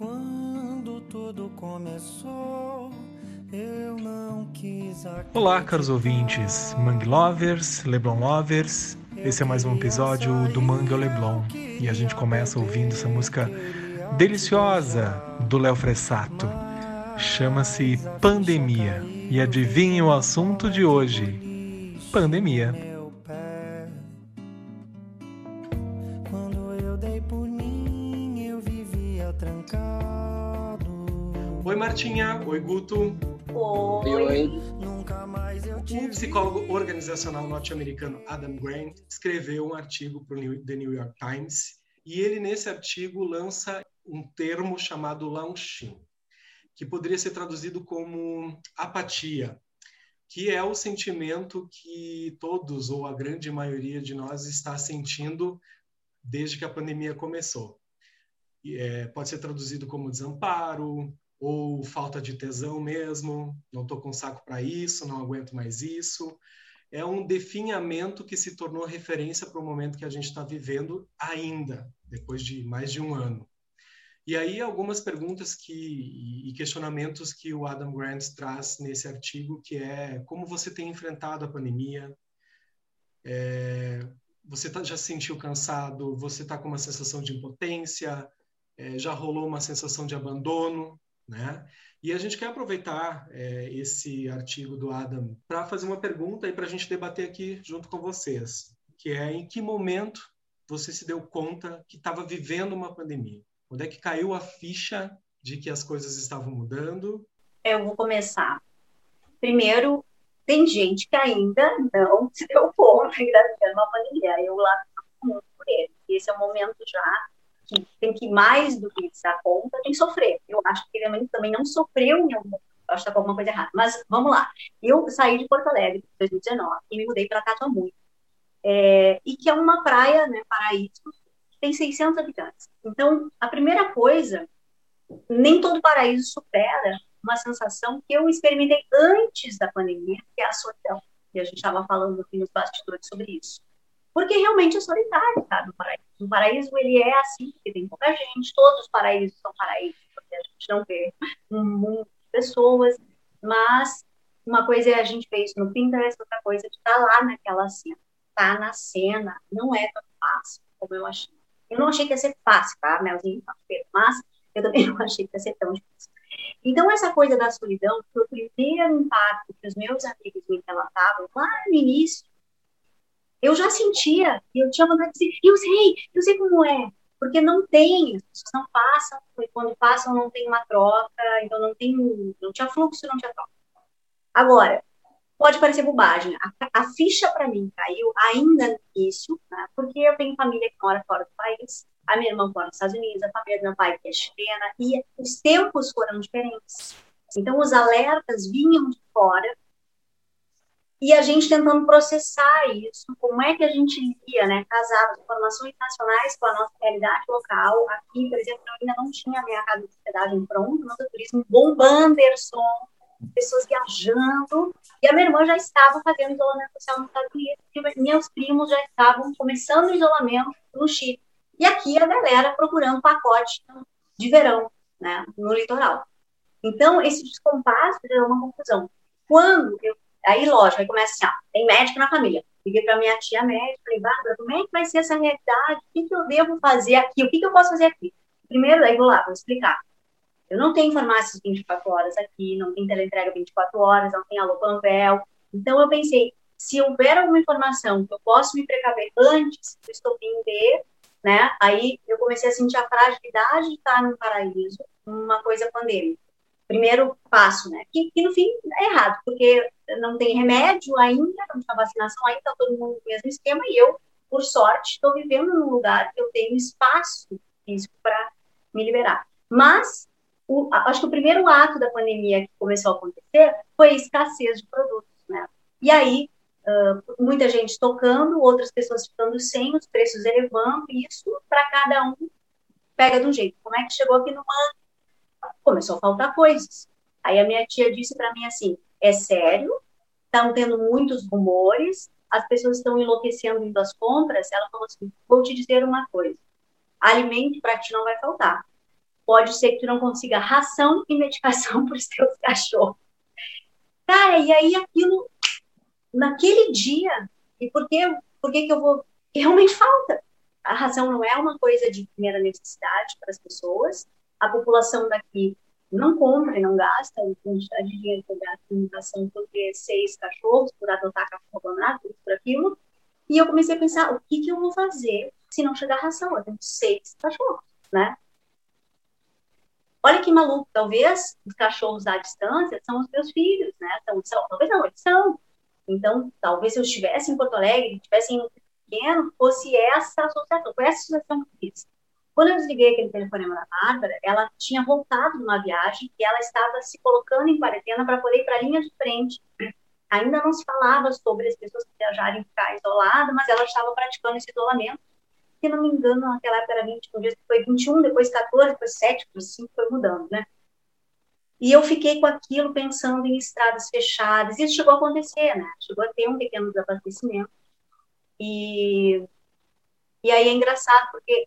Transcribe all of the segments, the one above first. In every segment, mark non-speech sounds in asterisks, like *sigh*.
Quando tudo começou, eu não quis Olá, caros ouvintes, Mangue Lovers, Leblon Lovers. Esse é mais um episódio do Mangue ao Leblon e a gente começa ouvindo essa música deliciosa do Léo Fressato. Chama-se Pandemia. E adivinhe o assunto de hoje: pandemia. Oi, Martinha. Oi, Guto. Oi. Eu O psicólogo organizacional norte-americano Adam Grant escreveu um artigo para o The New York Times e ele, nesse artigo, lança um termo chamado launching, que poderia ser traduzido como apatia, que é o sentimento que todos, ou a grande maioria de nós, está sentindo desde que a pandemia começou. E, é, pode ser traduzido como desamparo, ou falta de tesão mesmo, não estou com saco para isso, não aguento mais isso. É um definhamento que se tornou referência para o momento que a gente está vivendo ainda, depois de mais de um ano. E aí algumas perguntas que, e questionamentos que o Adam Grant traz nesse artigo, que é como você tem enfrentado a pandemia, É, você tá, já se sentiu cansado, você está com uma sensação de impotência, é, já rolou uma sensação de abandono, né? E a gente quer aproveitar é, esse artigo do Adam para fazer uma pergunta e para a gente debater aqui junto com vocês, que é em que momento você se deu conta que estava vivendo uma pandemia? Onde é que caiu a ficha de que as coisas estavam mudando? Eu vou começar. Primeiro, tem gente que ainda não se deu conta que está vivendo uma pandemia. Eu lá muito por ele. Esse é o momento já que tem que mais do que dar conta, tem que sofrer. Eu acho que ele também não sofreu em algum. Eu acho que está com alguma coisa errada. Mas vamos lá. Eu saí de Porto Alegre em 2019 e me mudei para Catamu. É, e que é uma praia, né, paraíso, que tem 600 habitantes. Então, a primeira coisa, nem todo paraíso supera uma sensação que eu experimentei antes da pandemia, que é a solidão. E a gente estava falando aqui nos bastidores sobre isso. Porque realmente é solitário, tá, no paraíso. O paraíso, ele é assim, porque tem pouca gente, todos os paraísos são paraísos, porque a gente não vê um mundo de pessoas, mas uma coisa é a gente ver isso no Pinterest, outra coisa é estar lá naquela cena. Tá na cena, não é tão fácil como eu achei. Eu não achei que ia ser fácil, tá, Melzinho? Mas eu também *laughs* não achei que ia ser tão difícil. Então, essa coisa da solidão foi o primeiro impacto que os meus amigos me relatavam lá no início. Eu já sentia, eu tinha vontade de dizer, eu sei, eu sei como é, porque não tem, as pessoas não passam, e quando passam não tem uma troca, então não tem, não tinha fluxo, não tinha troca. Agora, pode parecer bobagem, a, a ficha para mim caiu ainda no início, né, porque eu tenho família que mora fora do país, a minha irmã mora nos Estados Unidos, a família do meu pai que é chilena, e os tempos foram diferentes. Então, os alertas vinham de fora e a gente tentando processar isso, como é que a gente lia, né, casar as informações nacionais com a nossa realidade local. Aqui, por exemplo, eu ainda não tinha a minha casa de hospedagem pronta, nosso turismo bombando, Anderson, pessoas viajando, e a minha irmã já estava fazendo isolamento social nos Estados Unidos, e meus primos já estavam começando o isolamento no Chile. E aqui a galera procurando pacote de verão, né, no litoral. Então, esse descompasso gerou uma confusão. Quando eu. Aí, lógico, aí começa assim: ó, tem médico na família. Liguei para minha tia médica, falei, Bárbara, como é que vai ser essa realidade? O que, que eu devo fazer aqui? O que, que eu posso fazer aqui? Primeiro, aí vou lá, vou explicar. Eu não tenho farmácias 24 horas aqui, não tem teleentrega 24 horas, não tem alô Panvel. Então, eu pensei, se houver alguma informação que eu posso me precaver antes do estopim de né? Aí eu comecei a sentir a fragilidade de estar num paraíso, uma coisa pandêmica. Primeiro passo, né? Que, que no fim é errado, porque não tem remédio ainda, não tem vacinação ainda, tá todo mundo no mesmo esquema, e eu, por sorte, estou vivendo num lugar que eu tenho espaço físico para me liberar. Mas o, acho que o primeiro ato da pandemia que começou a acontecer foi a escassez de produtos, né? E aí Uh, muita gente tocando, outras pessoas ficando sem, os preços elevando, e isso para cada um pega de um jeito. Como é que chegou aqui no ano? Começou a faltar coisas. Aí a minha tia disse para mim assim: é sério? Estão tendo muitos rumores, as pessoas estão enlouquecendo indo às compras. Ela falou assim: vou te dizer uma coisa: alimento para ti não vai faltar. pode ser que tu não consiga ração e medicação *laughs* para os teus cachorros. Cara, e aí aquilo, naquele dia, e por que, por que, que eu vou. Realmente falta. A ração não é uma coisa de primeira necessidade para as pessoas. A população daqui não compra e não gasta a quantidade de dinheiro que eu gasto em ração por ter seis cachorros, por adotar cachorro abandonado, por aquilo. E eu comecei a pensar, o que, que eu vou fazer se não chegar ração? Eu tenho seis cachorros, né? Olha que maluco, talvez os cachorros à distância são os meus filhos, né? São, são, talvez não, eles são. Então, talvez se eu estivesse em Porto Alegre, estivesse em um pequeno, fosse essa associação, foi essa associação que eu fiz. Quando eu desliguei aquele telefonema da Bárbara, ela tinha voltado numa viagem e ela estava se colocando em quarentena para poder ir para a linha de frente. Ainda não se falava sobre as pessoas que viajarem ficar isoladas, mas ela estava praticando esse isolamento se não me engano, naquela época era 21 dias, foi 21, depois 14, depois 7, depois 5, foi mudando, né? E eu fiquei com aquilo pensando em estradas fechadas. Isso chegou a acontecer, né? Chegou a ter um pequeno desabastecimento. E, e aí é engraçado, porque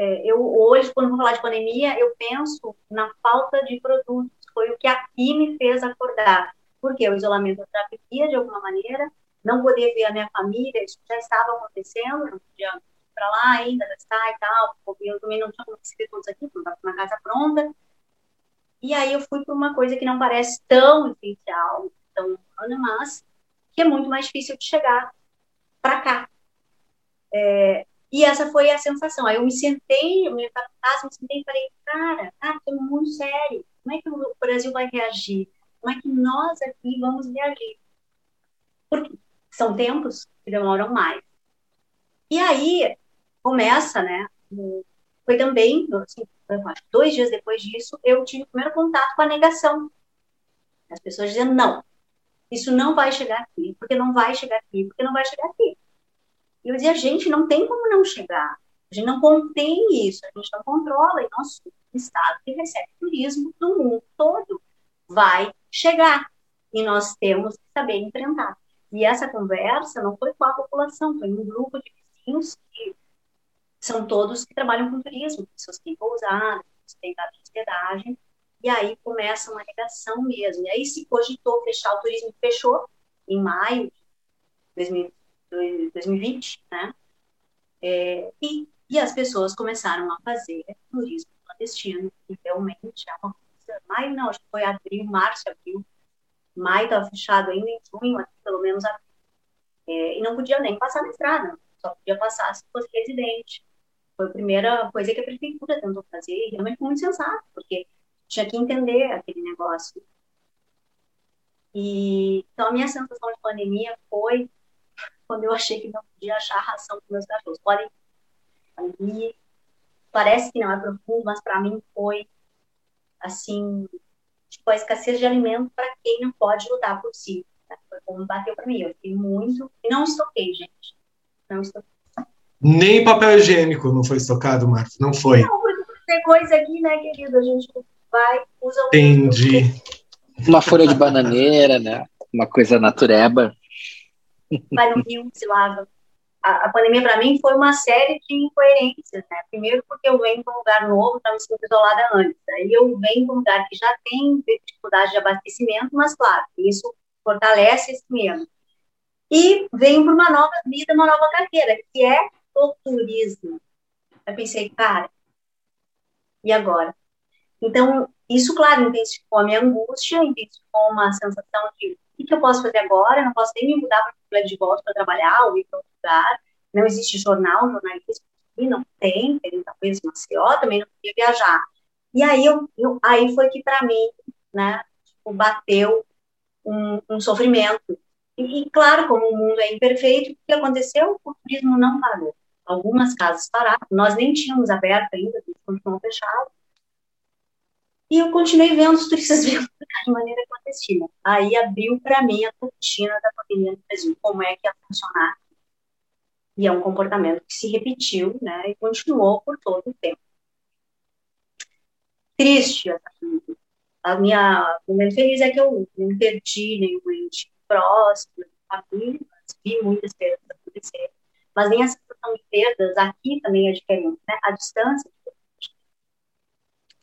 é, eu hoje, quando vou falar de pandemia, eu penso na falta de produtos. Foi o que aqui me fez acordar. Porque o isolamento atrapalhia de alguma maneira, não poder ver a minha família, isso já estava acontecendo, não podia para lá ainda, gastar e tal, eu também não tinha como receber todos aqui, porque estava com uma casa pronta. E aí eu fui para uma coisa que não parece tão essencial, tão humana, mas que é muito mais difícil de chegar para cá. É, e essa foi a sensação. Aí eu me sentei, eu me casa, me sentei e falei, cara, cara, é muito sério. Como é que o Brasil vai reagir? Como é que nós aqui vamos reagir? Porque são tempos que demoram mais. E aí, começa, né? Foi também, assim, dois dias depois disso, eu tive o primeiro contato com a negação. As pessoas dizendo, não, isso não vai chegar aqui, porque não vai chegar aqui, porque não vai chegar aqui. E eu dizia, gente, não tem como não chegar. A gente não contém isso, a gente não controla, e nosso estado que recebe turismo do mundo todo vai chegar. E nós temos que saber enfrentar. E essa conversa não foi com a população, foi um grupo de vizinhos que são todos que trabalham com turismo, pessoas que têm pousada, pessoas que têm hospedagem, e aí começa uma negação mesmo. E aí se cogitou fechar o turismo, fechou em maio de 2020, né? É, e, e as pessoas começaram a fazer turismo clandestino, e realmente é uma coisa, maio não, acho que foi abril, março, abril, maio estava fechado ainda em junho, aqui, pelo menos abril. É, e não podia nem passar na estrada, só podia passar se fosse residente. Foi a primeira coisa que a prefeitura tentou fazer, e realmente foi muito sensato, porque tinha que entender aquele negócio. E, então, a minha sensação de pandemia foi quando eu achei que não podia achar ração para meus cachorros. Podem ali, parece que não é profundo, mas para mim foi, assim, tipo, a escassez de alimento para quem não pode lutar por si. Foi como bateu para mim. Eu fiquei muito. E não estoquei, gente. Não estoquei. Nem papel higiênico não foi estocado, Marcos, não foi. Não, porque tem coisa aqui, né, querido? A gente vai, usa Entendi. Uma folha de bananeira, né? Uma coisa natureba. Vai no rio, se lava. A, a pandemia, para mim, foi uma série de incoerências, né? Primeiro, porque eu venho para um lugar novo, estava me sentindo isolada antes. Aí eu venho para um lugar que já tem dificuldade de abastecimento, mas, claro, isso fortalece esse medo. E venho para uma nova vida, uma nova carreira, que é o turismo. Eu pensei, cara, e agora? Então, isso, claro, intensificou a minha angústia, intensificou uma sensação de o que eu posso fazer agora? Eu não posso nem me mudar para o de volta para trabalhar ou ir para outro lugar. Não existe jornal, jornalista aqui, não tem, tem talvez Maceió, também não podia viajar. E aí, eu, eu aí foi que, para mim, né, tipo, bateu um, um sofrimento. E, e, claro, como o mundo é imperfeito, o que aconteceu? O turismo não parou algumas casas pararam, nós nem tínhamos aberto ainda, continuam fechados. E eu continuei vendo os turistas de maneira clandestina. Aí abriu para mim a rotina da pandemia no Brasil, como é que ia funcionar. E é um comportamento que se repetiu, né, e continuou por todo o tempo. Triste essa vida. A minha o momento feliz é que eu não perdi nenhum ente próximo, família, vi muitas perdas acontecerem mas nem a sensação de perdas aqui também é diferente, né? A distância.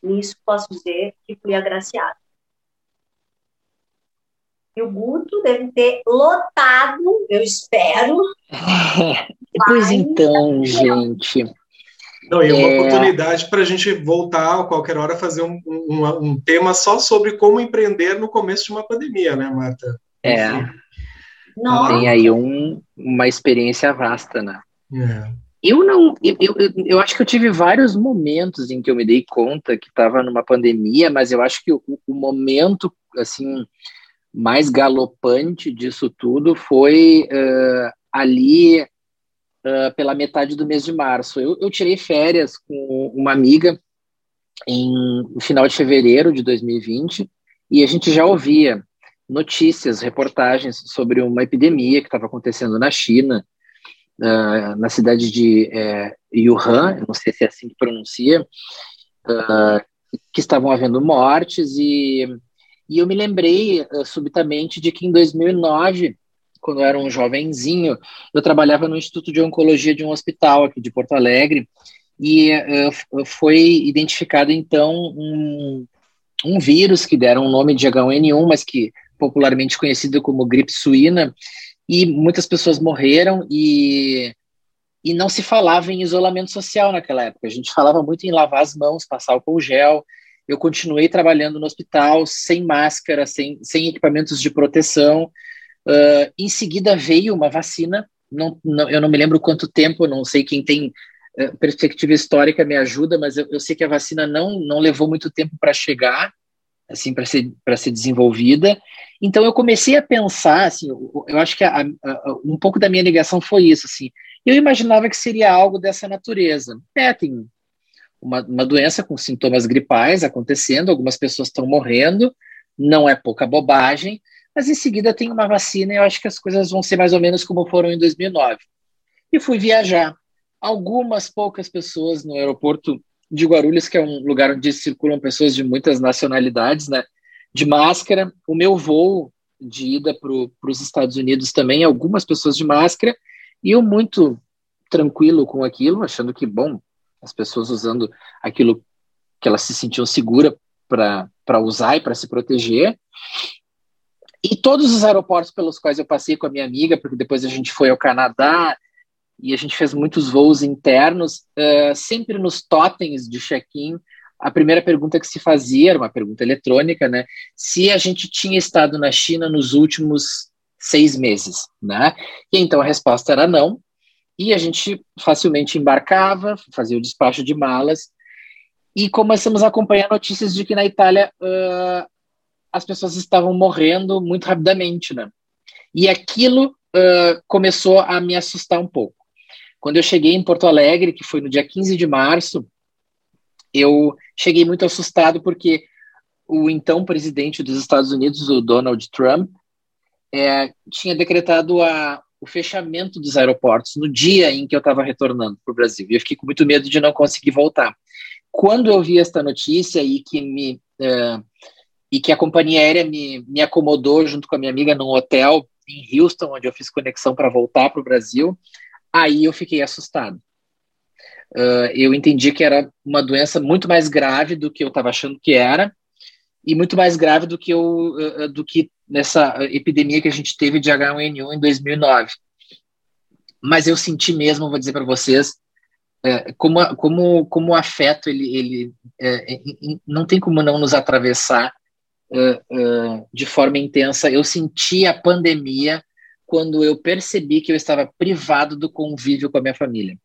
Nisso posso dizer que fui agraciada. E o Guto deve ter lotado, eu espero. *laughs* pois então, gente. Não, e é uma é... oportunidade para a gente voltar a qualquer hora fazer um, um, um, tema só sobre como empreender no começo de uma pandemia, né, Marta? É. Tem aí um, uma experiência vasta, né? É. Eu não, eu, eu, eu acho que eu tive vários momentos em que eu me dei conta que estava numa pandemia, mas eu acho que o, o momento, assim, mais galopante disso tudo foi uh, ali uh, pela metade do mês de março. Eu, eu, tirei férias com uma amiga em no final de fevereiro de 2020 e a gente já ouvia notícias, reportagens sobre uma epidemia que estava acontecendo na China, uh, na cidade de Wuhan, não sei se é assim que pronuncia, que estavam havendo mortes e e eu me lembrei uh, subitamente de que em 2009, quando eu era um jovenzinho, eu trabalhava no Instituto de Oncologia de um hospital aqui de Porto Alegre e uh, foi identificado então um, um vírus que deram o nome de H1N1, mas que popularmente conhecido como gripe suína, e muitas pessoas morreram e e não se falava em isolamento social naquela época. A gente falava muito em lavar as mãos, passar álcool gel, eu continuei trabalhando no hospital sem máscara, sem, sem equipamentos de proteção. Uh, em seguida veio uma vacina, não, não, eu não me lembro quanto tempo, não sei quem tem uh, perspectiva histórica me ajuda, mas eu, eu, sei que a vacina não, não levou muito tempo para chegar, assim, para ser, ser desenvolvida. Então eu comecei a pensar, assim, eu, eu acho que a, a, um pouco da minha negação foi isso, assim, eu imaginava que seria algo dessa natureza. É, tem uma, uma doença com sintomas gripais acontecendo, algumas pessoas estão morrendo, não é pouca bobagem, mas em seguida tem uma vacina e eu acho que as coisas vão ser mais ou menos como foram em 2009. E fui viajar. Algumas poucas pessoas no aeroporto de Guarulhos, que é um lugar onde circulam pessoas de muitas nacionalidades, né? De máscara. O meu voo de ida para os Estados Unidos também, algumas pessoas de máscara, e eu muito tranquilo com aquilo, achando que, bom, as pessoas usando aquilo que elas se sentiam segura para usar e para se proteger. E todos os aeroportos pelos quais eu passei com a minha amiga, porque depois a gente foi ao Canadá e a gente fez muitos voos internos, uh, sempre nos totens de check-in, a primeira pergunta que se fazia, era uma pergunta eletrônica, né? Se a gente tinha estado na China nos últimos seis meses, né? E então a resposta era não. E a gente facilmente embarcava, fazia o despacho de malas, e começamos a acompanhar notícias de que na Itália uh, as pessoas estavam morrendo muito rapidamente, né? E aquilo uh, começou a me assustar um pouco. Quando eu cheguei em Porto Alegre, que foi no dia 15 de março, eu cheguei muito assustado porque o então presidente dos Estados Unidos, o Donald Trump, é, tinha decretado a, o fechamento dos aeroportos no dia em que eu estava retornando para o Brasil. E eu fiquei com muito medo de não conseguir voltar. Quando eu vi esta notícia e que me uh, e que a companhia aérea me, me acomodou junto com a minha amiga num hotel em Houston, onde eu fiz conexão para voltar para o Brasil, aí eu fiquei assustado. Uh, eu entendi que era uma doença muito mais grave do que eu estava achando que era e muito mais grave do que eu uh, do que nessa epidemia que a gente teve de H1N1 em 2009. Mas eu senti mesmo, vou dizer para vocês, é, como, como, como o afeto, ele, ele é, não tem como não nos atravessar é, é, de forma intensa. Eu senti a pandemia quando eu percebi que eu estava privado do convívio com a minha família.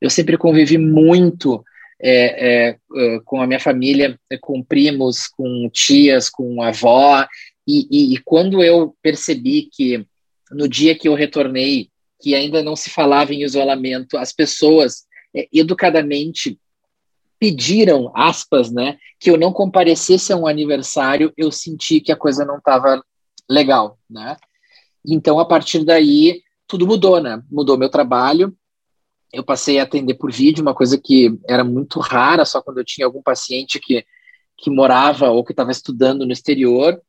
Eu sempre convivi muito é, é, é, com a minha família, com primos, com tias, com avó, e, e, e, quando eu percebi que no dia que eu retornei, que ainda não se falava em isolamento, as pessoas é, educadamente pediram, aspas, né, que eu não comparecesse a um aniversário, eu senti que a coisa não estava legal, né? Então, a partir daí, tudo mudou, né? Mudou meu trabalho, eu passei a atender por vídeo, uma coisa que era muito rara, só quando eu tinha algum paciente que, que morava ou que estava estudando no exterior.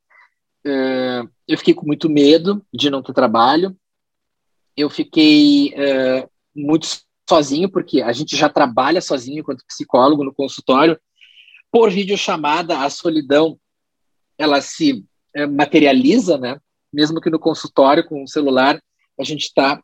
Uh, eu fiquei com muito medo de não ter trabalho. Eu fiquei uh, muito sozinho, porque a gente já trabalha sozinho enquanto psicólogo no consultório, por videochamada a solidão ela se é, materializa, né? Mesmo que no consultório com o celular a gente está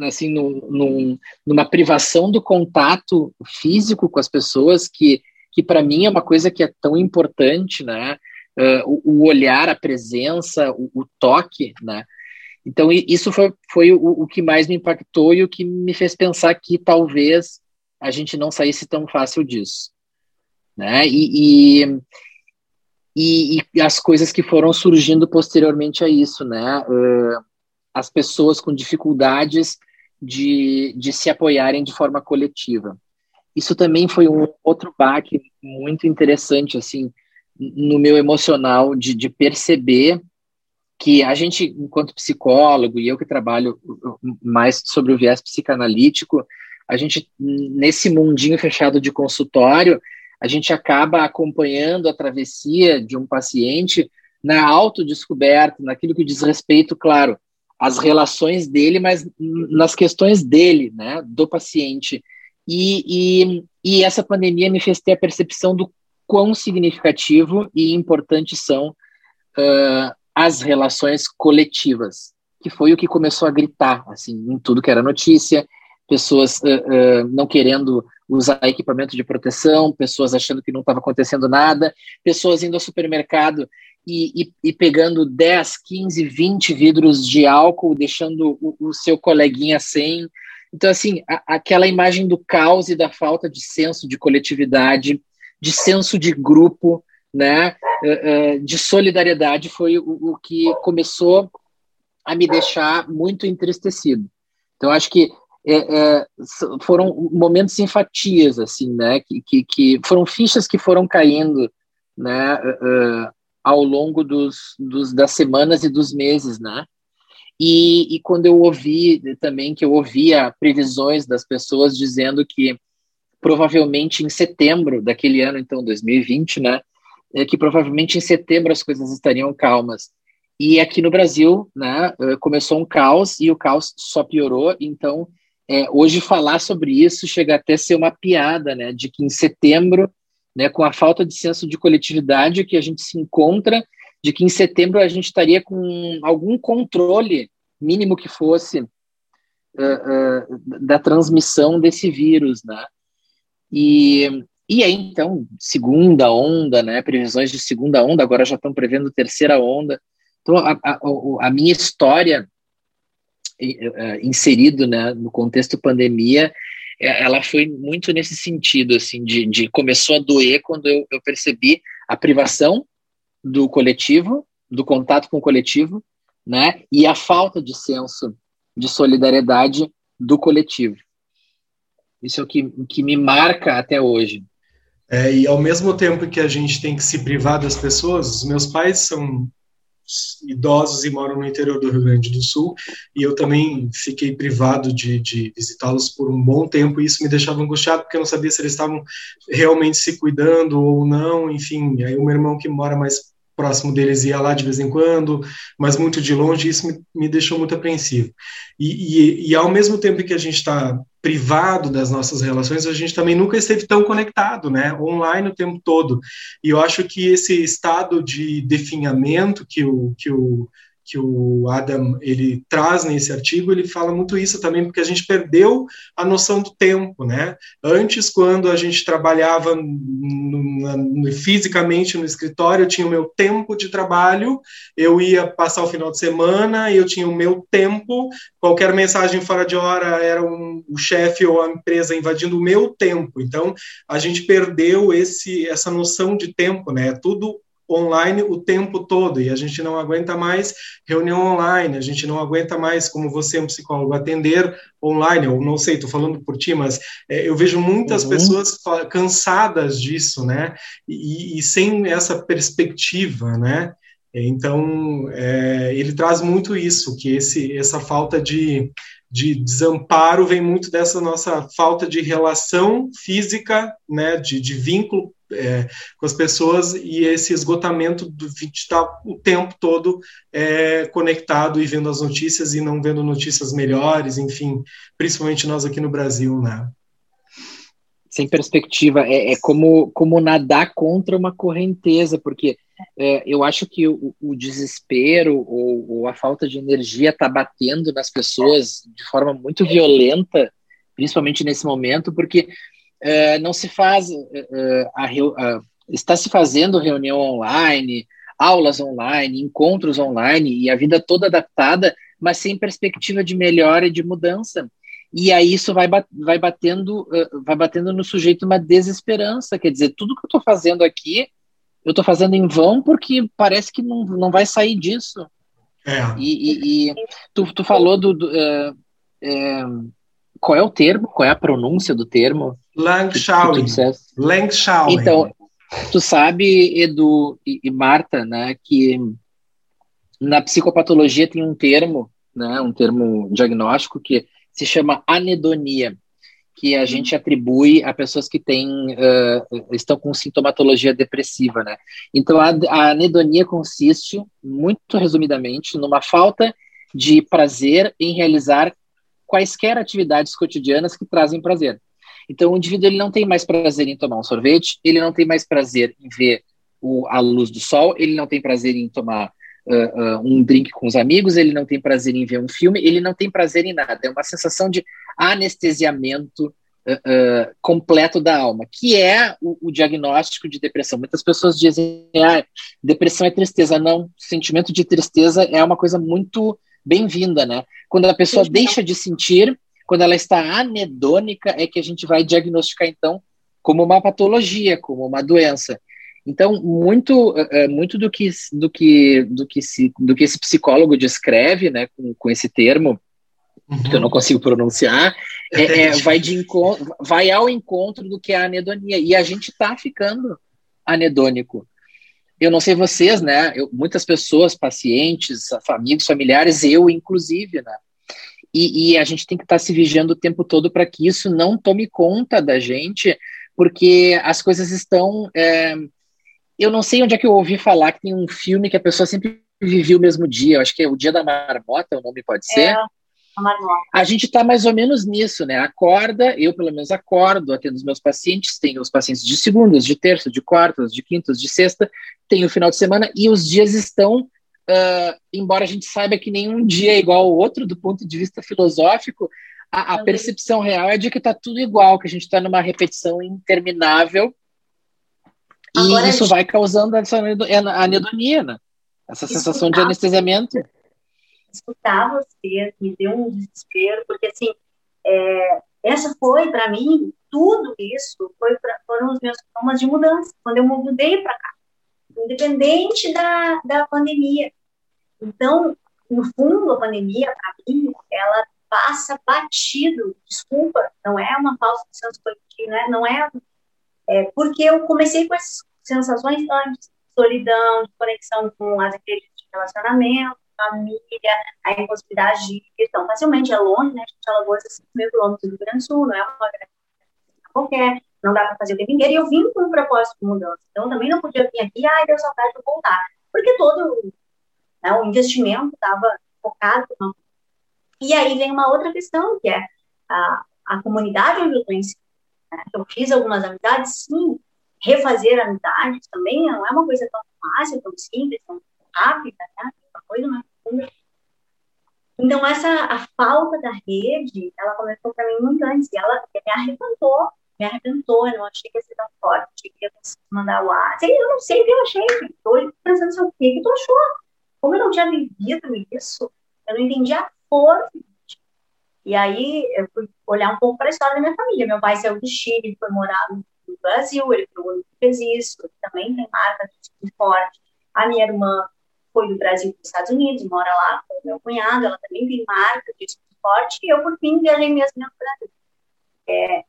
assim num, num, numa privação do contato físico com as pessoas que que para mim é uma coisa que é tão importante, né? Uh, o, o, olhar, a presença, o, o, toque, né? Então isso foi, foi o, o, que mais me impactou e o que me fez pensar que talvez a gente não saísse tão fácil disso, né? E, e, e, e as coisas que foram surgindo posteriormente a isso, né? Uh, as pessoas com dificuldades de, de se apoiarem de forma coletiva. Isso também foi um outro baque muito interessante, assim, no meu emocional, de, de perceber que a gente, enquanto psicólogo, e eu que trabalho mais sobre o viés psicanalítico, a gente, nesse mundinho fechado de consultório, a gente acaba acompanhando a travessia de um paciente na autodescoberta, naquilo que diz respeito, claro, às relações dele, mas nas questões dele, né, do paciente. E, e, e essa pandemia me fez ter a percepção do quão significativo e importante são uh, as relações coletivas, que foi o que começou a gritar, assim, em tudo que era notícia, pessoas uh, uh, não querendo usar equipamento de proteção, pessoas achando que não estava acontecendo nada, pessoas indo ao supermercado e, e, e, pegando 10, 15, 20 vidros de álcool, deixando o, o seu coleguinha sem, então, assim, a, aquela imagem do caos e da falta de senso de coletividade, de senso de grupo, né, eh, de solidariedade foi o, o que começou a me deixar muito entristecido. Então, acho que é, é, foram momentos em fatias, assim, né, que, que, que, foram fichas que foram caindo, né, uh, ao longo dos, dos, das semanas e dos meses, né, e, e, quando eu ouvi também, que eu ouvia previsões das pessoas dizendo que provavelmente em setembro daquele ano, então 2020, né, é que provavelmente em setembro as coisas estariam calmas. E aqui no Brasil, né, eh, começou um caos e o caos só piorou. Então, é, hoje falar sobre isso chega até a ser uma piada, né, de que em setembro, né, com a falta de senso de coletividade que a gente se encontra, de que em setembro a gente estaria com algum controle mínimo que fosse, uh, uh, da transmissão desse vírus, né? E, e aí, então, segunda onda, né? Previsões de segunda onda, agora já estão prevendo terceira onda. Então, a, a, a minha história inserido né, no contexto pandemia, é, ela foi muito nesse sentido, assim, de, de começou a doer quando eu, eu percebi a privação do coletivo, do contato com o coletivo, né? E a falta de senso de solidariedade do coletivo. Isso é o que, que me marca até hoje. É, e ao mesmo tempo que a gente tem que se privar das pessoas, os meus pais são idosos e moram no interior do Rio Grande do Sul, e eu também fiquei privado de, de visitá-los por um bom tempo, e isso me deixava angustiado, porque eu não sabia se eles estavam realmente se cuidando ou não, enfim, aí o meu irmão que mora mais próximo deles ia lá de vez em quando, mas muito de longe, isso me, me deixou muito apreensivo. E, e, e, ao mesmo tempo que a gente está privado das nossas relações, a gente também nunca esteve tão conectado, né? Online o tempo todo. E eu acho que esse estado de definhamento que o, que o que o Adam ele traz nesse artigo, ele fala muito isso também, porque a gente perdeu a noção do tempo, né? Antes, quando a gente trabalhava no, no, fisicamente no escritório, eu tinha o meu tempo de trabalho, eu ia passar o final de semana, eu tinha o meu tempo, qualquer mensagem fora de hora era um, o chefe ou a empresa invadindo o meu tempo. Então, a gente perdeu esse essa noção de tempo, né? Tudo online o tempo todo e a gente não aguenta mais reunião online, a gente não aguenta mais, como você, um psicólogo, atender online, ou não sei, estou falando por ti, mas é, eu vejo muitas uhum. pessoas cansadas disso, né? E, e, sem essa perspectiva, né? Então, é, ele traz muito isso, que esse, essa falta de, de desamparo vem muito dessa nossa falta de relação física, né, de, de vínculo é, com as pessoas e esse esgotamento de estar o tempo todo é, conectado e vendo as notícias e não vendo notícias melhores, enfim, principalmente nós aqui no Brasil, né? sem perspectiva. É, é, como, como nadar contra uma correnteza, porque é, eu acho que o, o desespero ou, ou, a falta de energia está batendo nas pessoas de forma muito violenta, principalmente nesse momento, porque é, não se faz é, é, a, a, está se fazendo reunião online, aulas online, encontros online e a vida toda adaptada, mas sem perspectiva de melhora e de mudança. E aí isso vai, vai, batendo, vai batendo no sujeito uma desesperança. Quer dizer, tudo que eu estou fazendo aqui, eu estou fazendo em vão porque parece que não, não vai sair disso. É. E, e, e tu, tu falou do. do é, é, qual é o termo? Qual é a pronúncia do termo? Lang Shaolin. Lang Shaolin. Então, tu sabe, Edu e, e Marta, né, que na psicopatologia tem um termo, né, um termo diagnóstico que se chama anedonia, que a gente atribui a pessoas que têm uh, estão com sintomatologia depressiva, né? Então a, a anedonia consiste, muito resumidamente, numa falta de prazer em realizar quaisquer atividades cotidianas que trazem prazer. Então o indivíduo ele não tem mais prazer em tomar um sorvete, ele não tem mais prazer em ver o, a luz do sol, ele não tem prazer em tomar uh, uh, um drink com os amigos, ele não tem prazer em ver um filme, ele não tem prazer em nada. É uma sensação de anestesiamento uh, completo da alma, que é o, o, diagnóstico de depressão. Muitas pessoas dizem, ah, depressão é tristeza. Não, sentimento de tristeza é uma coisa muito bem-vinda, né? Quando a pessoa Sim, deixa de sentir, quando ela está anedônica, é que a gente vai diagnosticar, então, como uma patologia, como uma doença. Então, muito, é, muito do que do que do que se, do que esse psicólogo descreve, né, com, com esse termo uhum. que eu não consigo pronunciar, é, é, *laughs* vai de vai ao encontro do que é a anedonia e a gente está ficando anedônico. Eu não sei vocês, né? Eu, muitas pessoas, pacientes, amigos, familiares, eu inclusive, né? E, e a gente tem que estar tá se vigiando o tempo todo para que isso não tome conta da gente, porque as coisas estão é, eu não sei onde é que eu ouvi falar que tem um filme que a pessoa sempre vivia o mesmo dia. Eu acho que é o Dia da Marmota, o nome pode ser. É, a gente está mais ou menos nisso, né? Acorda, eu pelo menos acordo, atendo os meus pacientes, tenho os pacientes de segundas, de terça, de quartas, de quintas, de sexta, tenho o final de semana e os dias estão, uh, embora a gente saiba que nenhum dia é igual ao outro do ponto de vista filosófico, a, a percepção real é de que está tudo igual, que a gente está numa repetição interminável e isso vai causando essa anedonia, né? Essa sensação de anestesiamento. Escutar você me deu um desespero, porque assim, é, essa foi para mim, tudo isso foi pra, foram os meus sintomas de mudança, quando eu mudei para cá, independente da, da pandemia. Então, no fundo, a pandemia, para mim, ela passa batido, desculpa, não é uma falsa senso coletivo, né? não é é, porque eu comecei com essas sensações antes, solidão, de conexão com as igrejas de relacionamento, família, a impossibilidade de ir tão facilmente, é longe, né, de Alagoas, 5 mil quilômetros do Rio Grande do Sul, não é uma qualquer, não dá para fazer o tempo inteiro, e eu vim com um propósito de mudança, então também não podia vir aqui, ai, Deus saudade de voltar, porque todo né, o investimento estava focado, não. e aí vem uma outra questão, que é a, a comunidade onde eu estou né? Eu fiz algumas amizades, sim. Refazer amizades também não é uma coisa tão fácil, tão simples, tão rápida, né? É uma coisa mais profunda. Então, essa, a falta da rede, ela começou para mim muito antes. E ela me arrebentou, me arrebentou. Eu não achei que ia ser tão forte, que ia mandar o ar. Eu não sei o que eu achei. Estou pensando assim, o que, que tu achou? Como eu não tinha vivido isso, eu não entendi a força e aí eu fui olhar um pouco para a história da minha família. Meu pai saiu do Chile, foi morar no Brasil, ele foi o único que fez isso, ele também tem marca de forte. A minha irmã foi do Brasil para os Estados Unidos, mora lá com o meu cunhado, ela também tem marca de forte, e eu, por fim, viajei mesmo no Brasil. É,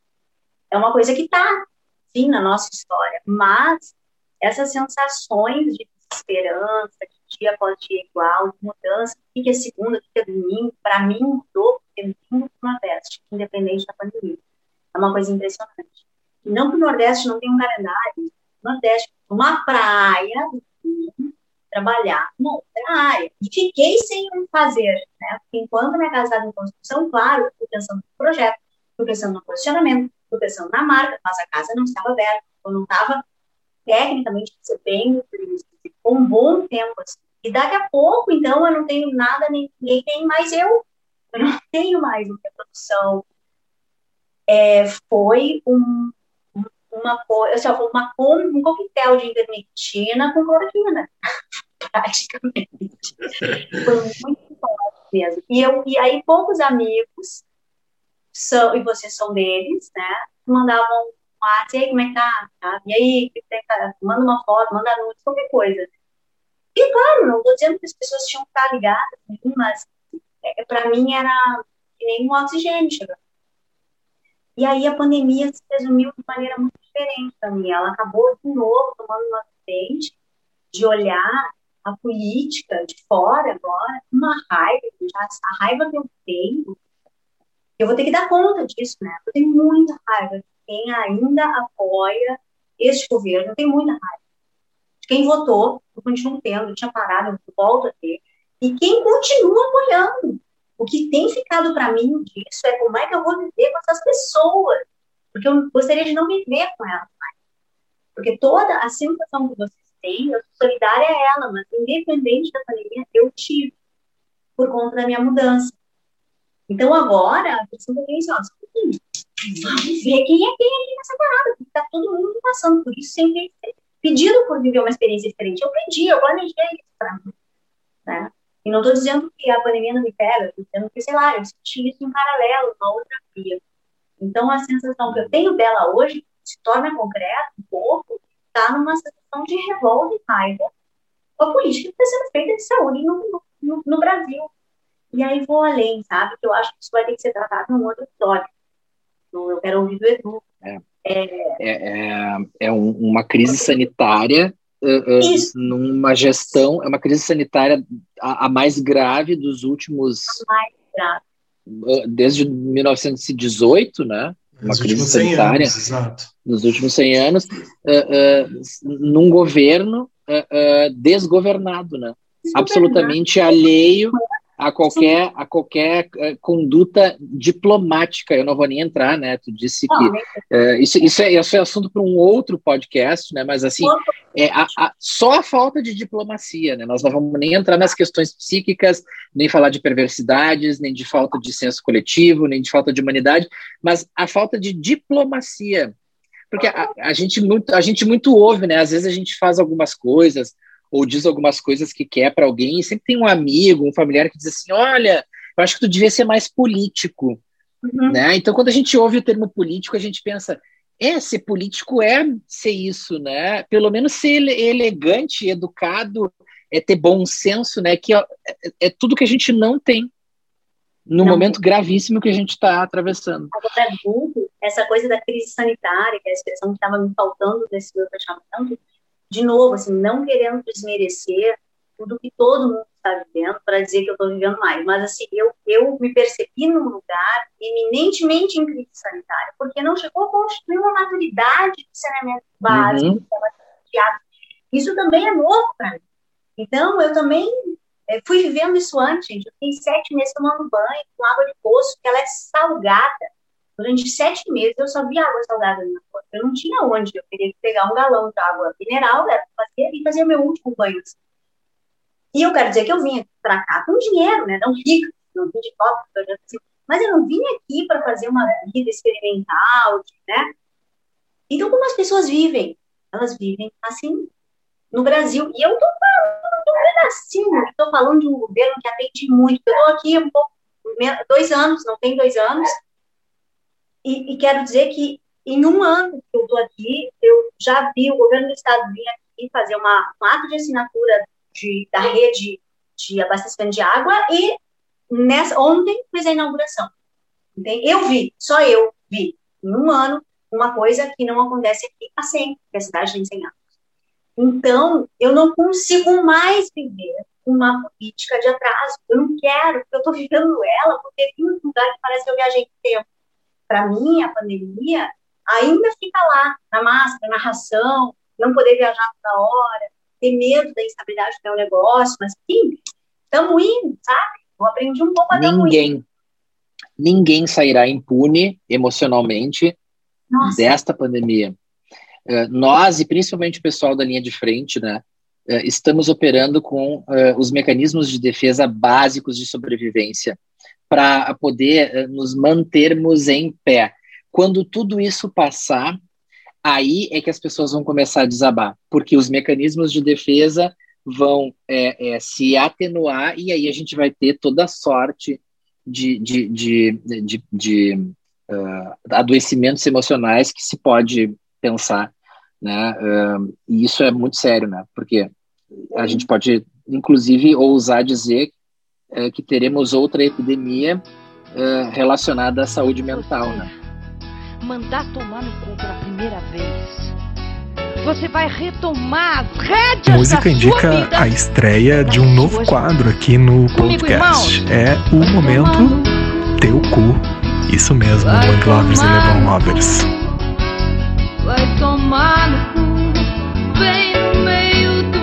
é uma coisa que está, sim, na nossa história, mas essas sensações de esperança, de dia após dia igual, de mudança, o que é segunda, o que é domingo, para mim mudou tendo no Nordeste, independente da pandemia. É uma coisa impressionante. E não que o Nordeste não tenha um calendário, Nordeste, uma praia, trabalhar numa outra área. E fiquei sem fazer, né? Porque enquanto minha casa estava em construção, claro, fui pensando no projeto, fui pensando no posicionamento, proteção na marca, mas a casa não estava aberta, eu não estava tecnicamente turismo, ficou um bom tempo assim. E daqui a pouco, então, eu não tenho nada, ninguém tem mais eu. Eu não *laughs* tenho mais uma produção. É, foi um, uma coisa, uma, um coquetel de ivermectina com cloroquina, *laughs* praticamente. Foi muito forte mesmo. E, eu, e aí, poucos amigos, são, e vocês são deles, né, mandavam e aí, como é que tá? tá? E aí, manda uma foto, manda nudes, qualquer coisa. E, claro, não estou dizendo que as pessoas tinham que estar ligadas, mas é, para mim era que nem um oxigênio. E aí a pandemia se resumiu de maneira muito diferente para. Ela acabou de novo tomando uma frente de olhar a política de fora agora, uma raiva, já, a raiva que eu tenho, eu vou ter que dar conta disso, né? Eu tenho muita raiva de quem ainda apoia este governo, eu tenho muita raiva. De quem votou, eu continuo tendo, eu tinha parado, eu volto a ter, e quem continua apoiando. O que tem ficado para mim disso é como é que eu vou viver com essas pessoas, porque eu gostaria de não viver com elas mais. Porque toda a sensação que vocês têm, eu sou solidária a ela, mas independente da pandemia, eu tive, por conta da minha mudança. Então agora, a pessoa tem assim, ó, vamos ver quem é quem aqui nessa parada, porque tá todo mundo passando por isso sem ter pedido por viver uma experiência diferente. Eu pedi, eu planejei isso para mim. Né? E não estou dizendo que a pandemia não me pega, estou dizendo que, sei lá, eu senti isso em paralelo, uma outra via. Então, a sensação que eu tenho dela hoje se torna concreta um pouco, está numa sensação de revolta e raiva com a política que está sendo feita de saúde no, no, no, Brasil. E aí vou além, sabe? Que eu acho que isso vai ter que ser tratado num outro episódio. Eu quero ouvir do Edu. É, é, é, é, é um, uma crise sanitária numa gestão, é uma crise sanitária a, a mais grave dos últimos. mais grave. Uh, desde 1918, né? Uma crise sanitária anos, nos últimos 100 anos, num governo desgovernado, né? Absolutamente alheio a qualquer, a qualquer uh, conduta diplomática. Eu não vou nem entrar, né? Tu disse que uh, isso, isso, é, isso é assunto para um outro podcast, né? Mas assim, é a, a, só a falta de diplomacia, né? Nós não vamos nem entrar nas questões psíquicas, nem falar de perversidades, nem de falta de senso coletivo, nem de falta de humanidade, mas a falta de diplomacia. Porque a, a gente muito, a gente muito ouve, né? Às vezes a gente faz algumas coisas, ou diz algumas coisas que quer para alguém, e sempre tem um amigo, um familiar que diz assim: olha, eu acho que tu devia ser mais político. Uhum. Né? Então, quando a gente ouve o termo político, a gente pensa, é, ser político é ser isso, né? Pelo menos ser elegante, educado, é ter bom senso, né? Que é, é tudo que a gente não tem no não. momento gravíssimo que a gente está atravessando. Agora, essa coisa da crise sanitária, que é a expressão que estava me faltando nesse meu fechamento, de novo, assim, não querendo desmerecer tudo que todo mundo está vivendo para dizer que eu estou vivendo mais, mas assim, eu, eu me percebi num lugar eminentemente em crise sanitária, porque não chegou a constituir uma maturidade de saneamento básico, uhum. isso também é novo para mim. Então, eu também é, fui vivendo isso antes, gente. Eu fiquei sete meses tomando banho com água de poço, que ela é salgada. Durante sete meses eu só via água salgada na porta. Eu não tinha onde. Eu teria que pegar um galão de água mineral, era fazer e fazer o meu último banho. Assim. E eu quero dizer que eu vim para cá com dinheiro, né? Não rico, não vim de copo, assim. mas eu não vim aqui para fazer uma vida experimental, né? Então, como as pessoas vivem? Elas vivem assim no Brasil. E eu estou falando de um pedacinho, estou falando de um governo que atende muito. Eu estou aqui um pouco, dois anos, não tem dois anos, e, e, quero dizer que em um ano que eu estou aqui, eu já vi o governo do estado vir aqui fazer uma, um ato de assinatura de, da rede de abastecimento de água e nessa, ontem fez a inauguração. Entende? Eu vi, só eu vi, em um ano, uma coisa que não acontece aqui há 100, que a cidade tem 100 anos. Então, eu não consigo mais viver uma política de atraso. Eu não quero, porque eu estou vivendo ela, porque tem um lugar que parece que eu viajei tempo para mim, a pandemia ainda fica lá, na máscara, na ração, não poder viajar toda hora, ter medo da instabilidade do meu negócio, mas sim, estamos indo, sabe? Eu aprendi um pouco a Ninguém, ninguém sairá impune emocionalmente Nossa. desta pandemia. Uh, nós, e principalmente o pessoal da linha de frente, né, uh, estamos operando com uh, os mecanismos de defesa básicos de sobrevivência para poder nos mantermos em pé. Quando tudo isso passar, aí é que as pessoas vão começar a desabar, porque os mecanismos de defesa vão é, é, se atenuar e aí a gente vai ter toda sorte de, de, de, de, de uh, adoecimentos emocionais que se pode pensar, né? Uh, e isso é muito sério, né? Porque a gente pode, inclusive, ousar dizer uh, que teremos outra epidemia relacionada à saúde mental, né? Mandar tomar no cu pela primeira vez você vai retomar rédeas Música indica a estreia de um novo quadro aqui no podcast. É o momento Teu Cu. Isso mesmo, Long Lovers e Levon Lovers. Vai tomar no cu, bem no meio do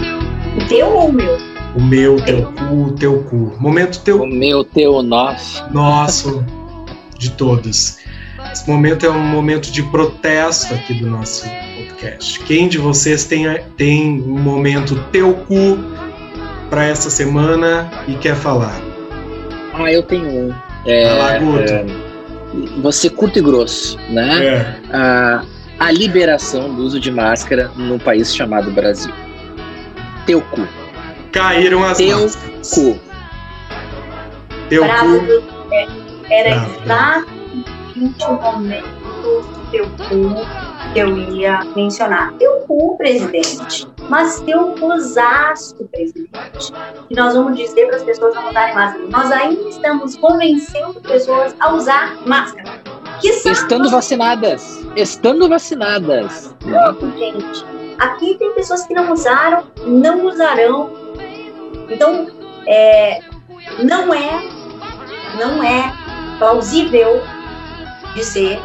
seu cu. Teu ou meu? O meu, teu cu, teu cu. Momento teu. O meu, teu, nosso. Nosso, de todos. Esse momento é um momento de protesto aqui do nosso podcast. Quem de vocês tem, tem um momento teu cu para essa semana e quer falar? Ah, eu tenho um. É, é, você curto e grosso, né? É. A, a liberação do uso de máscara num país chamado Brasil. Teu cu. Caíram as Teu máscaras. cu. Teu Bravo, cu. É, era exatamente o momento teu cu que eu ia mencionar. Teu cu, presidente, mas teu cusaço, presidente. E nós vamos dizer para as pessoas não usarem máscara. Nós ainda estamos convencendo pessoas a usar máscara. Estando vacinadas. Estando vacinadas. Pronto, gente. Aqui tem pessoas que não usaram, não usarão. Então, é, não é, não é plausível dizer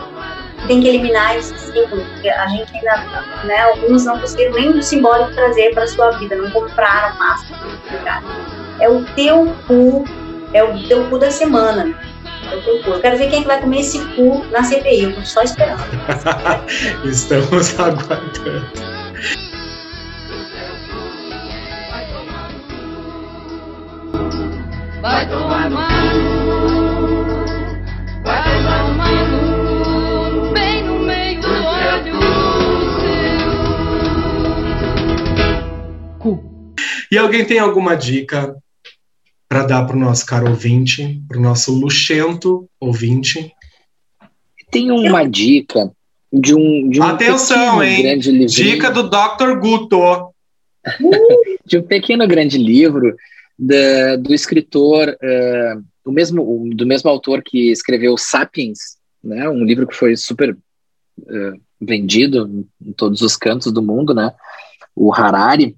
tem que eliminar esse símbolo, porque a gente ainda, né, alguns não conseguiram nem o simbólico trazer para sua vida, não compraram máscara. É o teu cu, é o teu cu da semana. É teu cu. Eu quero ver quem é que vai comer esse cu na CPI, eu tô só esperando. *laughs* Estamos aguardando. Vai tomar vai tomar E alguém tem alguma dica para dar para o nosso caro ouvinte, para o nosso luxento ouvinte? Tem uma dica de um, de um Atenção, hein? grande livro. Dica do Dr. Guto. *laughs* de um pequeno grande livro da, do escritor, uh, do, mesmo, do mesmo autor que escreveu Sapiens, né? um livro que foi super uh, vendido em todos os cantos do mundo, né? o Harari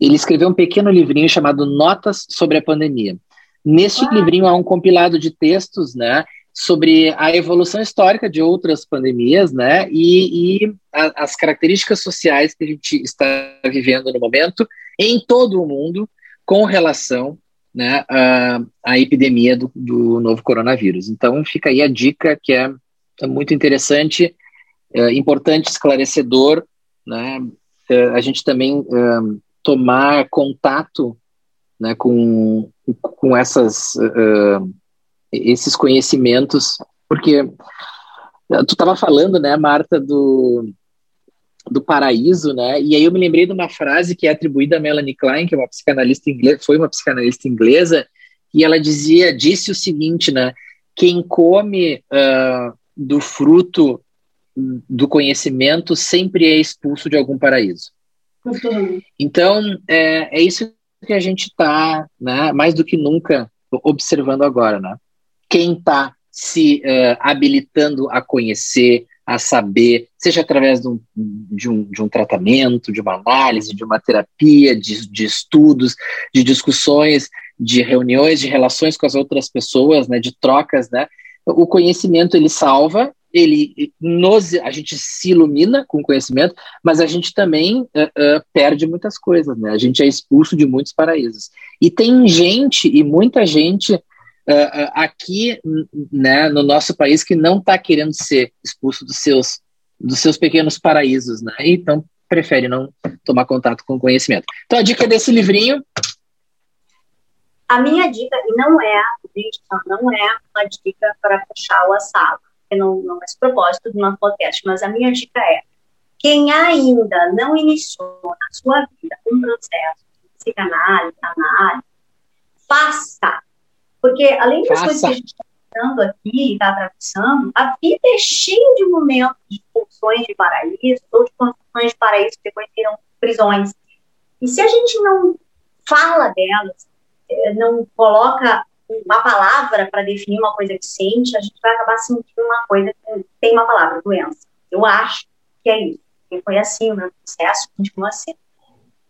ele escreveu um pequeno livrinho chamado Notas sobre a Pandemia. Neste ah. livrinho há um compilado de textos, né, sobre a evolução histórica de outras pandemias, né, e, e a, as características sociais que a gente está vivendo no momento em todo o mundo com relação né, à, à epidemia do, do, novo coronavírus. Então, fica aí a dica que é, é muito interessante, é, importante, esclarecedor, né, é, a gente também é, tomar contato né, com, com essas, uh, esses conhecimentos, porque tu estava falando, né, Marta, do, do paraíso, né, e aí eu me lembrei de uma frase que é atribuída a Melanie Klein, que é uma psicanalista inglesa, foi uma psicanalista inglesa, e ela dizia, disse o seguinte, né, quem come uh, do fruto do conhecimento sempre é expulso de algum paraíso. Então, é, é isso que a gente está, né, mais do que nunca, observando agora. Né? Quem está se uh, habilitando a conhecer, a saber, seja através de um, de um, de um tratamento, de uma análise, de uma terapia, de, de estudos, de discussões, de reuniões, de relações com as outras pessoas, né, de trocas, né? O conhecimento ele salva ele nos, a gente se ilumina com o conhecimento, mas a gente também uh, uh, perde muitas coisas, né? A gente é expulso de muitos paraísos. E tem gente, e muita gente, uh, aqui, né, no nosso país, que não está querendo ser expulso dos seus, dos seus pequenos paraísos, né? Então, prefere não tomar contato com o conhecimento. Então, a dica desse livrinho. A minha dica, e não é, gente, não é uma dica para fechar o assado, não, não é esse propósito do nosso podcast, mas a minha dica é: quem ainda não iniciou na sua vida um processo de psicanálise, análise, faça. Porque além das faça. coisas que a gente está falando aqui, está atravessando, a vida é cheia de momentos de expulsões de paraíso, ou de construções de paraíso que depois viram prisões. E se a gente não fala delas, eh, não coloca uma palavra para definir uma coisa que sente, a gente vai acabar sentindo uma coisa que tem uma palavra, doença. Eu acho que é isso. E foi assim o meu processo, continua sendo.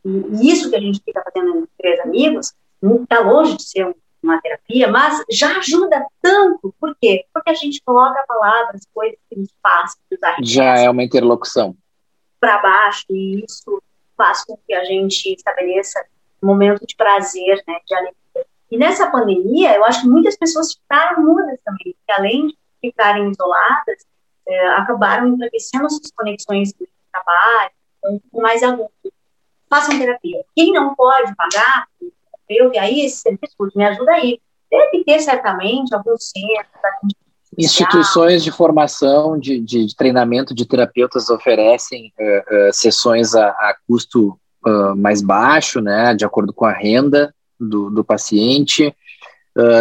E isso que a gente fica fazendo em Três Amigos, está longe de ser uma terapia, mas já ajuda tanto. Por quê? Porque a gente coloca palavras, coisas que nos passam. Já é uma interlocução. Para baixo, e isso faz com que a gente estabeleça um momento de prazer, né, de alegria. E nessa pandemia, eu acho que muitas pessoas ficaram mudas também, porque além de ficarem isoladas, é, acabaram enfraquecendo suas conexões do trabalho, então, com mais adultos. Façam terapia. Quem não pode pagar, eu, e aí esse serviço me ajuda aí. Deve ter certamente algum centro Instituições de formação, de, de, de, treinamento de terapeutas oferecem uh, uh, sessões a, a custo uh, mais baixo, né, de acordo com a renda do, do paciente,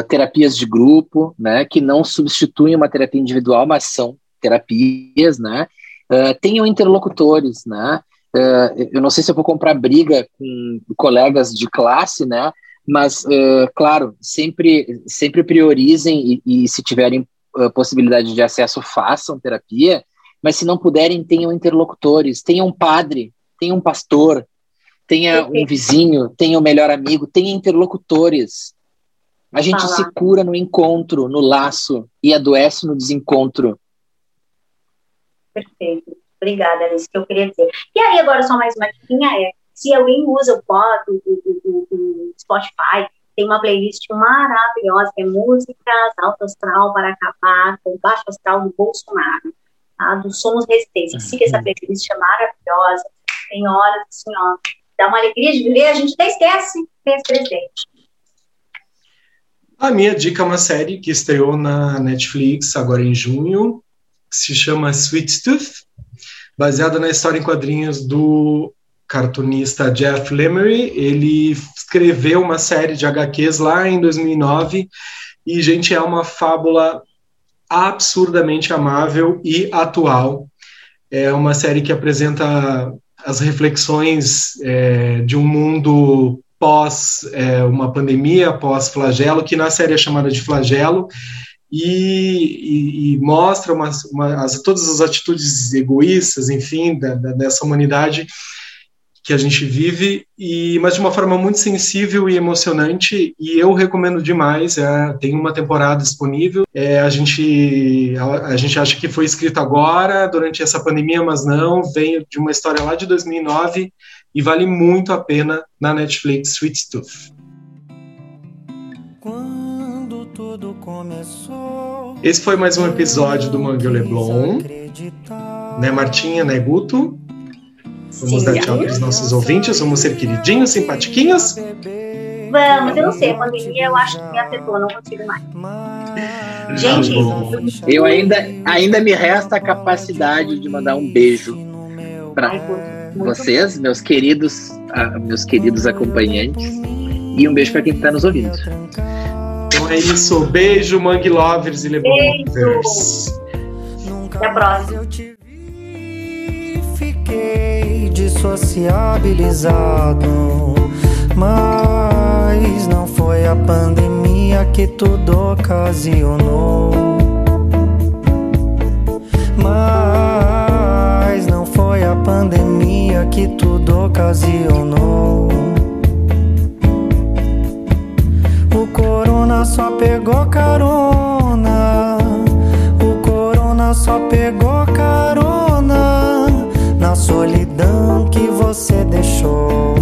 terapias de grupo, né, que não substituem uma terapia individual, mas são terapias, né, tenham interlocutores, né, Uh, eu não sei se eu vou comprar briga com colegas de classe, né? Mas, uh, claro, sempre, sempre priorizem e, e se tiverem uh, possibilidade de acesso, façam terapia. Mas se não puderem, tenham interlocutores, tenham um padre, tenham um pastor, tenha um vizinho, tenha um melhor amigo, tenha interlocutores. A gente Falar. se cura no encontro, no laço, e adoece no desencontro. Perfeito. Obrigada, era isso que eu queria dizer. E aí, agora, só mais uma dica é, se alguém usa o pod, o, o, Spotify, tem uma playlist maravilhosa, que é Músicas Alto Astral para Acabar com Baixo Astral do Bolsonaro, tá? do Somos Resistência. Siga essa uhum. playlist, é maravilhosa, tem horas, assim, ó, dá uma alegria de viver, a gente até esquece que é presidente. A minha dica é uma série que estreou na Netflix agora em junho, que se chama Sweet Tooth, baseada na história em quadrinhos do cartunista Jeff Lemire. Ele escreveu uma série de HQs lá em 2009 e, gente, é uma fábula absurdamente amável e atual. É uma série que apresenta as reflexões é, de um mundo pós é, uma pandemia, pós flagelo, que na série é chamada de flagelo, e, e, e mostra uma, uma, as, todas as atitudes egoístas, enfim, da, da, dessa humanidade que a gente vive, e mas de uma forma muito sensível e emocionante, e eu recomendo demais. É, tem uma temporada disponível. É, a gente a, a, gente acha que foi escrito agora durante essa pandemia, mas não. Vem de uma história lá de 2009 e vale muito a pena na Netflix, Sweet Tooth. Esse foi mais um episódio do Mangue Leblon. Né, Martinha, né, Guto? Vamos Sim, dar tchau para os nossos ouvintes, vamos ser queridinhos, simpatiquinhos? Vamos, eu não sei, a pandemia eu acho que me afetou, não consigo mais. Gente, tá eu ainda, ainda me resta a capacidade de mandar um beijo para vocês, meus queridos, uh, meus queridos acompanhantes, e um beijo para quem está nos ouvindo. Então é isso. Beijo, Mangue Lovers e Lebron Lovers. Até a próxima. Fiquei dissociabilizado, mas não foi a pandemia que tudo ocasionou. Mas não foi a pandemia que tudo ocasionou. Corona só pegou carona. O corona só pegou carona na solidão que você deixou.